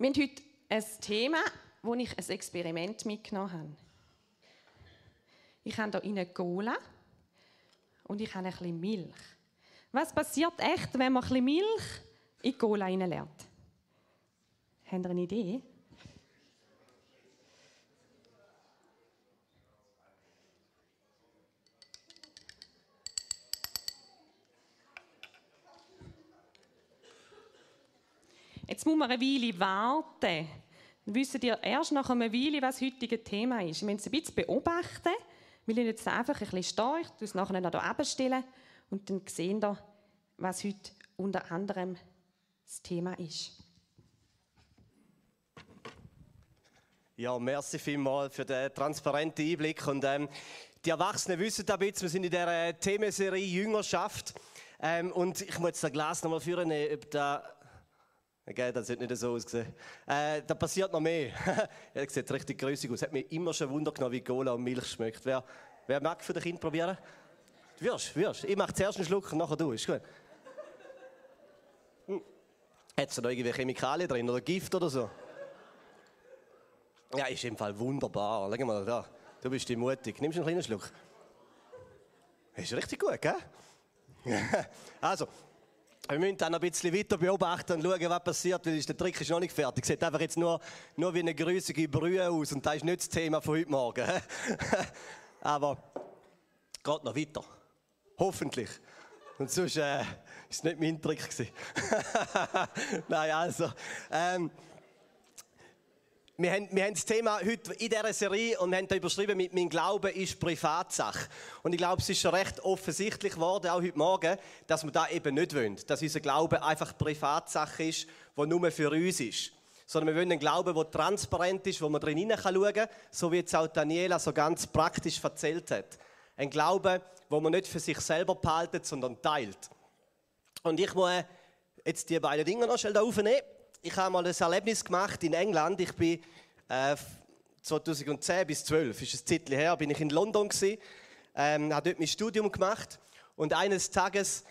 Wir haben heute ein Thema, wo ich ein Experiment mitgenommen habe. Ich habe hier eine Cola und ich habe ein bisschen Milch. Was passiert echt, wenn man ein bisschen Milch in die Cola reinlernt? Habt ihr eine Idee? Jetzt muss man eine Weile warten. Dann wisst ihr erst nach einer Weile, was das heutige Thema ist. Wir müssen es ein bisschen beobachten. Wir lassen jetzt einfach ein bisschen stehen. Ich es nachher noch hier abstellen. Und dann sehen wir, was heute unter anderem das Thema ist. Ja, merci vielmals für den transparenten Einblick. Und ähm, die Erwachsenen wissen ein bisschen, wir sind in der Themenserie Jüngerschaft. Ähm, und ich muss jetzt das Glas nochmal führen, ob da Okay, das hat nicht so ausgesehen. Äh, da passiert noch mehr. er sieht richtig grüßig aus. Hat mir immer schon Wunder genommen, wie Cola und Milch schmeckt. Wer, wer mag für das Kind probieren? Du wirst, wirst. Ich mache zuerst einen Schluck und nachher du. Ist gut. Hm. Hat es noch irgendwie Chemikalien drin oder Gift oder so? Ja, ist im Fall wunderbar. Schau mal da. Du bist mutig. Nimmst einen kleinen Schluck? Ist richtig gut, gell? also, wir müssen dann ein bisschen weiter beobachten und schauen, was passiert, weil der Trick ist noch nicht fertig. Sieht einfach jetzt nur, nur wie eine grüßige Brühe aus und das ist nicht das Thema von heute Morgen. Aber geht noch weiter. Hoffentlich. Und sonst äh, ist es nicht mein Trick Nein, also. Ähm, wir haben, wir haben das Thema heute in dieser Serie und haben da überschrieben mit «Mein Glaube ist Privatsache». Und ich glaube, es ist schon recht offensichtlich geworden, auch heute Morgen, dass wir da eben nicht wollen. Dass unser Glaube einfach Privatsache ist, die nur für uns ist. Sondern wir wollen einen Glauben, der transparent ist, wo man drin hinein kann so wie es auch Daniela so ganz praktisch erzählt hat. Ein Glaube, wo man nicht für sich selber behaltet, sondern teilt. Und ich muss jetzt die beiden Dinge noch schnell aufnehmen ich habe mal ein Erlebnis gemacht in England. Ich bin äh, 2010 bis 12, ist ein Zeitchen her, bin ich in London gewesen, ähm, habe dort mein Studium gemacht und eines Tages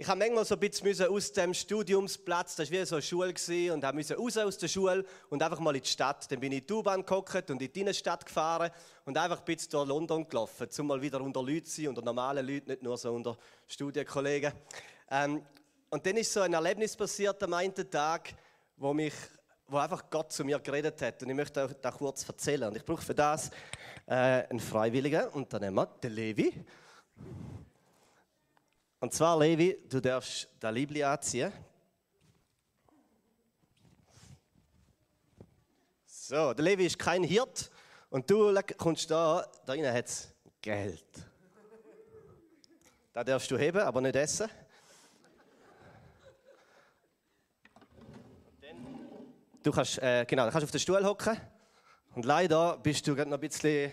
ich habe manchmal so ein bisschen aus dem Studiumsplatz, das war wie so eine Schule, gewesen, und musste raus aus der Schule und einfach mal in die Stadt. Dann bin ich in die U-Bahn gehockt und in die Innenstadt gefahren und einfach ein bisschen durch London gelaufen, um mal wieder unter Leuten zu sein, unter normalen Leuten, nicht nur so unter Studienkollegen. Ähm, und dann ist so ein Erlebnis passiert am einen Tag, wo mich wo einfach Gott zu mir geredet hat. Und ich möchte euch das kurz erzählen. Und ich brauche für das äh, einen Freiwilligen. Wir den Levi. Und zwar, Levi, du darfst das Libli anziehen. So, der Levi ist kein Hirt. Und du kommst da, da rein hat es Geld. Da darfst du heben, aber nicht essen. Du kannst, äh, genau, du kannst auf den Stuhl hocken. Und leider bist du gerade noch ein bisschen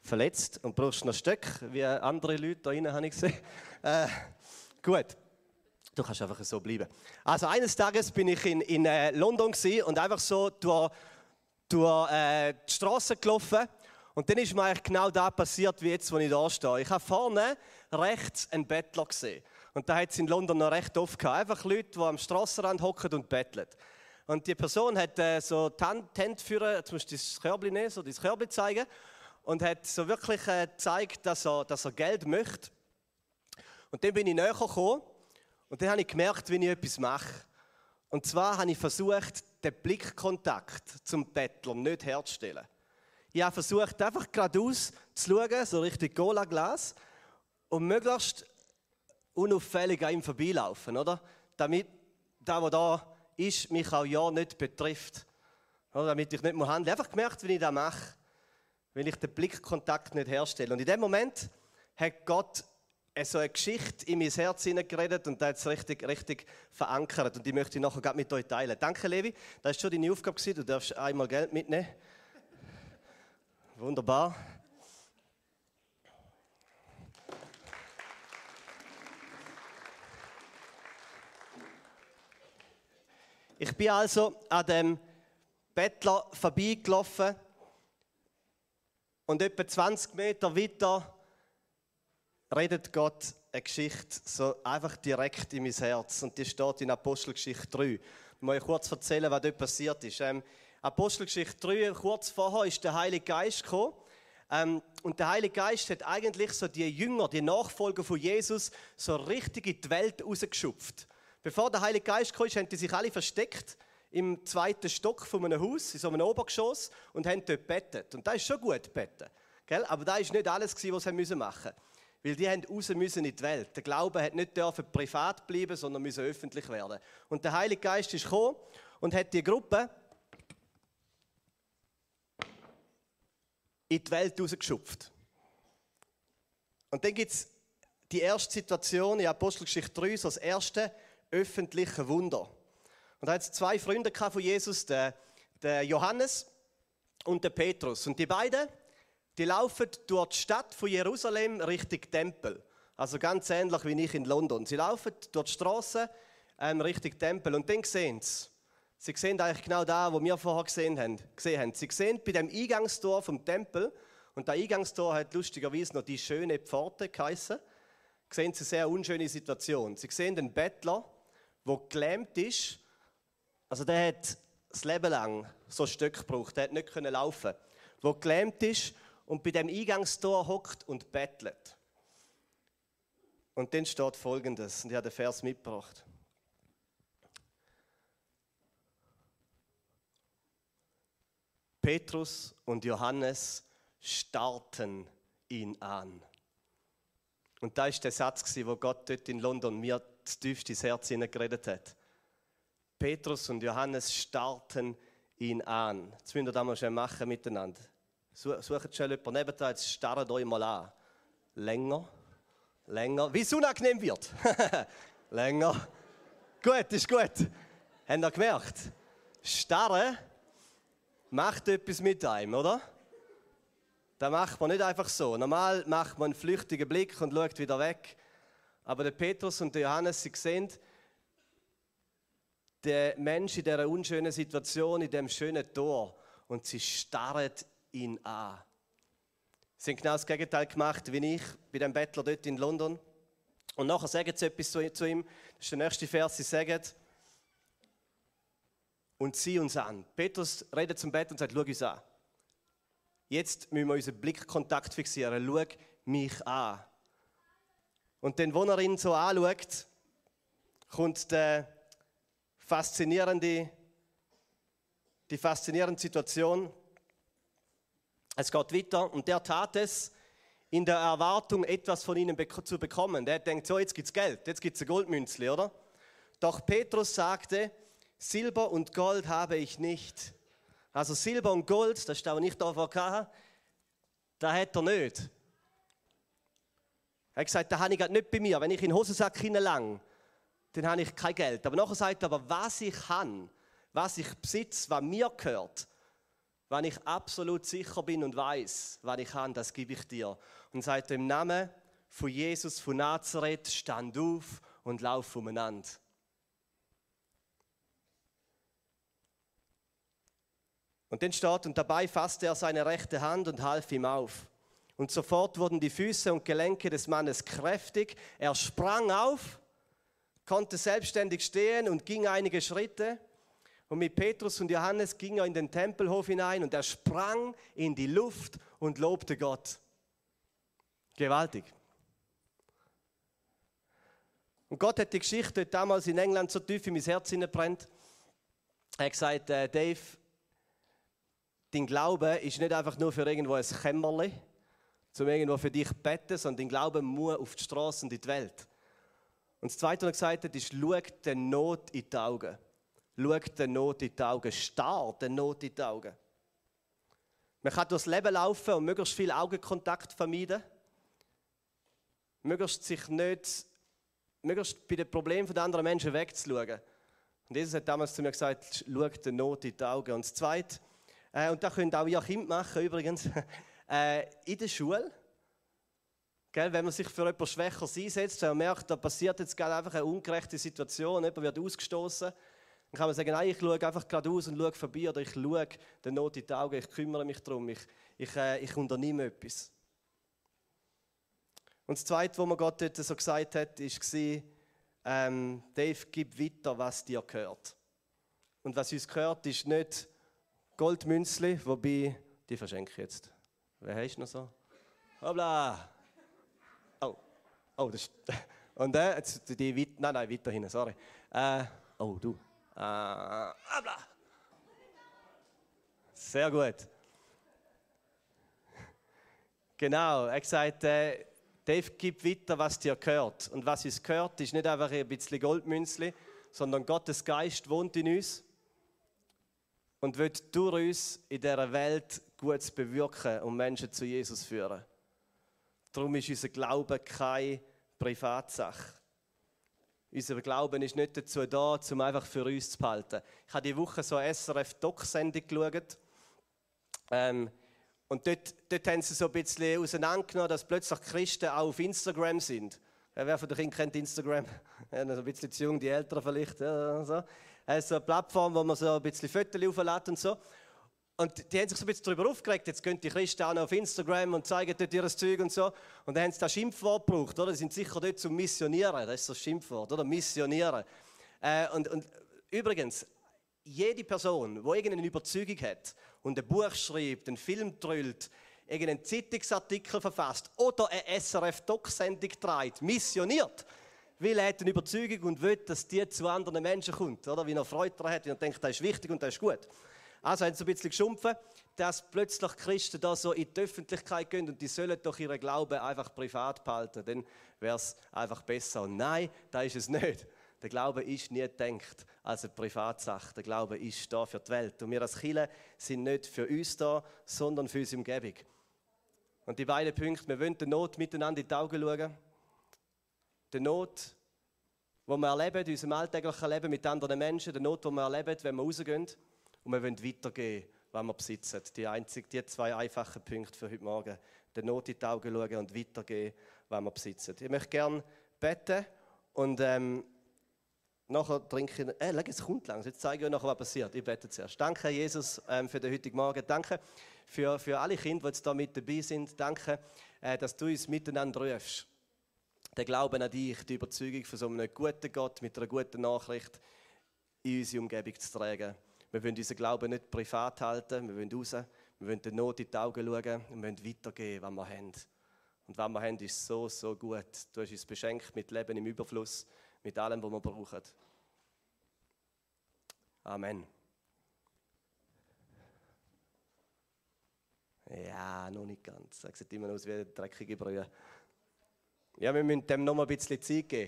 verletzt und brauchst noch Stöcke, wie andere Leute da drinnen, habe ich gesehen. Äh, gut. Du kannst einfach so bleiben. Also eines Tages bin ich in, in äh, London und einfach so durch, durch äh, die Straße gelaufen. Und dann ist mir eigentlich genau das passiert, wie jetzt, wo ich da stehe. Ich habe vorne rechts einen Bettler gesehen. Und da hat es in London noch recht oft gehabt. Einfach Leute, die am Strassenrand hocken und betteln. Und die Person hat äh, so führen, jetzt musst du das Körbli nehmen, so das Körbli zeigen. Und hat so wirklich äh, gezeigt, dass er, dass er Geld möchte. Und dann bin ich näher gekommen und dann habe ich gemerkt, wie ich etwas mache. Und zwar habe ich versucht, den Blickkontakt zum Bettler nicht herzustellen. Ich habe versucht, einfach geradeaus zu schauen, so richtig Cola-Glas, und möglichst unauffällig an ihm vorbeilaufen, oder? Damit da, wo da ist, mich auch ja nicht betrifft. Oder, damit ich nicht handeln muss. Einfach gemerkt, wie ich das mache. Wenn ich den Blickkontakt nicht herstelle. Und in dem Moment hat Gott so eine Geschichte in mein Herz hineingeredet und da hat es richtig, richtig verankert. Und die möchte ich nachher mit euch teilen. Danke, Levi. Das war schon deine Aufgabe. Du darfst einmal Geld mitnehmen. Wunderbar. Ich bin also an dem Bettler vorbeigelaufen und etwa 20 Meter weiter redet Gott eine Geschichte so einfach direkt in mein Herz. Und die steht in Apostelgeschichte 3. Ich muss euch kurz erzählen, was dort passiert ist. Ähm, Apostelgeschichte 3, kurz vorher ist der Heilige Geist gekommen. Ähm, und der Heilige Geist hat eigentlich so die Jünger, die Nachfolger von Jesus, so richtig in die Welt rausgeschupft. Bevor der Heilige Geist kam, haben die sich alle versteckt im zweiten Stock von einem Haus, in so einem Obergeschoss, und haben dort bettet. Und das ist schon gut, beten. Gell? Aber das ist nicht alles, was sie machen mussten. Weil die haben raus müssen in die Welt. Der Glaube hat nicht dürfen privat bleiben, sondern müssen öffentlich werden. Und der Heilige Geist ist gekommen und hat die Gruppe in die Welt rausgeschupft. Und dann gibt es die erste Situation in Apostelgeschichte 3, so das erste öffentliche Wunder. Und da hat es zwei Freunde von Jesus, der, der Johannes und der Petrus. Und die beiden, die laufen durch die Stadt von Jerusalem Richtung Tempel. Also ganz ähnlich wie ich in London. Sie laufen durch die Straße ähm, Richtung Tempel und dann sehen sie, sie sehen eigentlich genau da, wo wir vorher gesehen haben. Gesehen haben. Sie sehen bei dem Eingangstor vom Tempel, und der Eingangstor hat lustigerweise noch die schöne Pforte geheißen, sehen sie eine sehr unschöne Situation. Sie sehen den Bettler, der gelähmt ist also der hat das Leben lang so Stück gebraucht, der hat nicht können laufen, wo gelähmt ist und bei dem Eingangstor hockt und bettelt. Und dann steht Folgendes, und ich habe den Vers mitgebracht. Petrus und Johannes starten ihn an. Und da ist der Satz, wo Gott dort in London mir das tiefste Herz geredet hat. Petrus und Johannes starten ihn an. Das müsst ihr das mal schnell machen miteinander. Sucht schnell jemanden nebenan, jetzt starrt euch mal an. Länger, länger, wie es unangenehm wird. länger. Gut, ist gut. Habt ihr gemerkt? Starren macht etwas mit einem, oder? Das macht man nicht einfach so. Normal macht man einen flüchtigen Blick und schaut wieder weg. Aber der Petrus und der Johannes, sie sehen, der Mensch in dieser unschönen Situation, in dem schönen Tor und sie starren ihn an. Sie haben genau das Gegenteil gemacht wie ich bei dem Bettler dort in London. Und nachher sagen sie etwas zu ihm. Das ist der nächste Vers. Sie sagen, und sieh uns an. Petrus redet zum Bett und sagt, schau uns an. Jetzt müssen wir unseren Blickkontakt fixieren. Schau mich an. Und dann, wo er ihn so anschaut, kommt der faszinierende, die faszinierende Situation. Es geht weiter und der tat es in der Erwartung, etwas von ihnen zu bekommen. Der denkt, so, jetzt gibt es Geld, jetzt gibt es ein Goldmünzli, oder? Doch Petrus sagte, Silber und Gold habe ich nicht. Also Silber und Gold, das ist auch nicht da vorher, da hat er nicht. Er hat gesagt, da habe ich nicht bei mir. Wenn ich in den Hosensack hineinlange, dann habe ich kein Geld. Aber nachher sagt er aber, was ich habe, was ich besitze, was mir gehört, wenn ich absolut sicher bin und weiß, was ich habe, das gebe ich dir. Und sagt im Namen von Jesus von Nazareth, stand auf und lauf umeinander. Und dann steht, und dabei fasste er seine rechte Hand und half ihm auf. Und sofort wurden die Füße und Gelenke des Mannes kräftig. Er sprang auf konnte selbstständig stehen und ging einige Schritte. Und mit Petrus und Johannes ging er in den Tempelhof hinein und er sprang in die Luft und lobte Gott. Gewaltig. Und Gott hat die Geschichte damals in England so tief in mein Herz hineinbrennt. Er hat gesagt, äh, Dave, dein Glaube ist nicht einfach nur für irgendwo ein Kämmerli, zum irgendwo für dich beten, sondern dein Glaube muss auf die Straße und in die Welt. Und das Zweite, was er gesagt hat, ist, schau der Not in die Augen. Schau der Not in die Augen. Starr der Not in die Augen. Man kann durchs Leben laufen und möglichst viel Augenkontakt vermeiden. Möglichst sich nicht, möglichst bei den Problemen der anderen Menschen wegzuschauen. Und Jesus hat damals zu mir gesagt, schau der Not in die Augen. Und das Zweite, äh, und das könnt auch ihr Kind machen übrigens, äh, in der Schule, Gell, wenn man sich für etwas Schwächeres einsetzt, wenn man merkt, da passiert jetzt gerade einfach eine ungerechte Situation, jemand wird ausgestoßen, dann kann man sagen, nein, ich schaue einfach geradeaus und schaue vorbei oder ich schaue der Not in die Augen, ich kümmere mich darum, ich, ich, äh, ich unternehme etwas. Und das Zweite, was mir Gott dort so gesagt hat, war, ähm, Dave, gib weiter, was dir gehört. Und was uns gehört, ist nicht Goldmünzli, wobei, die verschenke ich jetzt. Wer heißt noch so? Hoppla! Oh, oh, das ist. Und äh, jetzt die weit, nein, nein, weiter hinten, sorry. Äh, oh, du. Äh, hoppla! Sehr gut. Genau, er gesagt, äh, Dave gibt weiter, was dir gehört. Und was uns gehört, ist nicht einfach ein bisschen Goldmünzli, sondern Gottes Geist wohnt in uns und wird durch uns in dieser Welt Gutes bewirken und Menschen zu Jesus führen. Darum ist unser Glaube keine Privatsache. Unser Glauben ist nicht dazu da, um einfach für uns zu behalten. Ich habe diese Woche so eine SRF-Doc-Sendung geschaut. Ähm, und dort, dort haben sie so ein bisschen auseinandergenommen, dass plötzlich Christen auch auf Instagram sind. Wer von den Kindern kennt Instagram? Ja, ein bisschen zu jung, die Eltern vielleicht. Ja, so. Also eine Plattform, wo man so ein bisschen Fotos auflädt und so. Und die haben sich so ein bisschen darüber aufgeregt, jetzt gehen die Christen auch noch auf Instagram und zeigen dort ihr Zeug und so. Und dann haben sie das Schimpfwort gebraucht, oder? Die sind sicher dort zum Missionieren, das ist ein Schimpfwort, oder? Missionieren. Äh, und, und übrigens, jede Person, die irgendeine Überzeugung hat und ein Buch schreibt, einen Film drüllt, irgendeinen Zeitungsartikel verfasst oder eine SRF-Doc-Sendung trägt, missioniert, weil er hat eine Überzeugung und will, dass die zu anderen Menschen kommt, oder? Wie er Freude daran hat, wie er denkt, das ist wichtig und das ist gut. Also haben sie ein bisschen geschumpfen, dass plötzlich Christen da so in die Öffentlichkeit gehen und die sollen doch ihren Glauben einfach privat behalten, dann wäre es einfach besser. Und nein, da ist es nicht. Der Glaube ist nie gedacht als eine Privatsache. Der Glaube ist da für die Welt. Und wir als Chile sind nicht für uns da, sondern für unsere Umgebung. Und die beiden Punkte, wir wollen der Not miteinander in die Augen schauen. Die Not, die wir erleben in unserem alltäglichen Leben mit anderen Menschen, die Not, die wir erleben, wenn wir rausgehen. Und wir wollen weitergehen, was wir besitzen. Die, einzig, die zwei einfachen Punkte für heute Morgen. Der Not in die Augen schauen und weitergehen, was wir besitzen. Ich möchte gerne beten und ähm, Nachher trinke ich, äh, es kommt langsam, jetzt zeige ich euch noch, was passiert. Ich bete zuerst. Danke, Jesus, ähm, für den heutigen Morgen. Danke für, für alle Kinder, die jetzt da mit dabei sind. Danke, äh, dass du uns miteinander rufst. Der Glauben an dich, die Überzeugung von so einem guten Gott mit einer guten Nachricht in unsere Umgebung zu tragen. Wir wollen unseren Glauben nicht privat halten, wir wollen raus, wir wollen der Not in die Augen schauen und wir wollen weitergeben, was wir haben. Und was wir haben, ist so, so gut. Du hast uns beschenkt mit Leben im Überfluss mit allem, was wir brauchen. Amen. Ja, noch nicht ganz. Er sieht immer aus wie eine dreckige Brühe. Ja, wir müssen dem noch mal ein bisschen Zeit geben.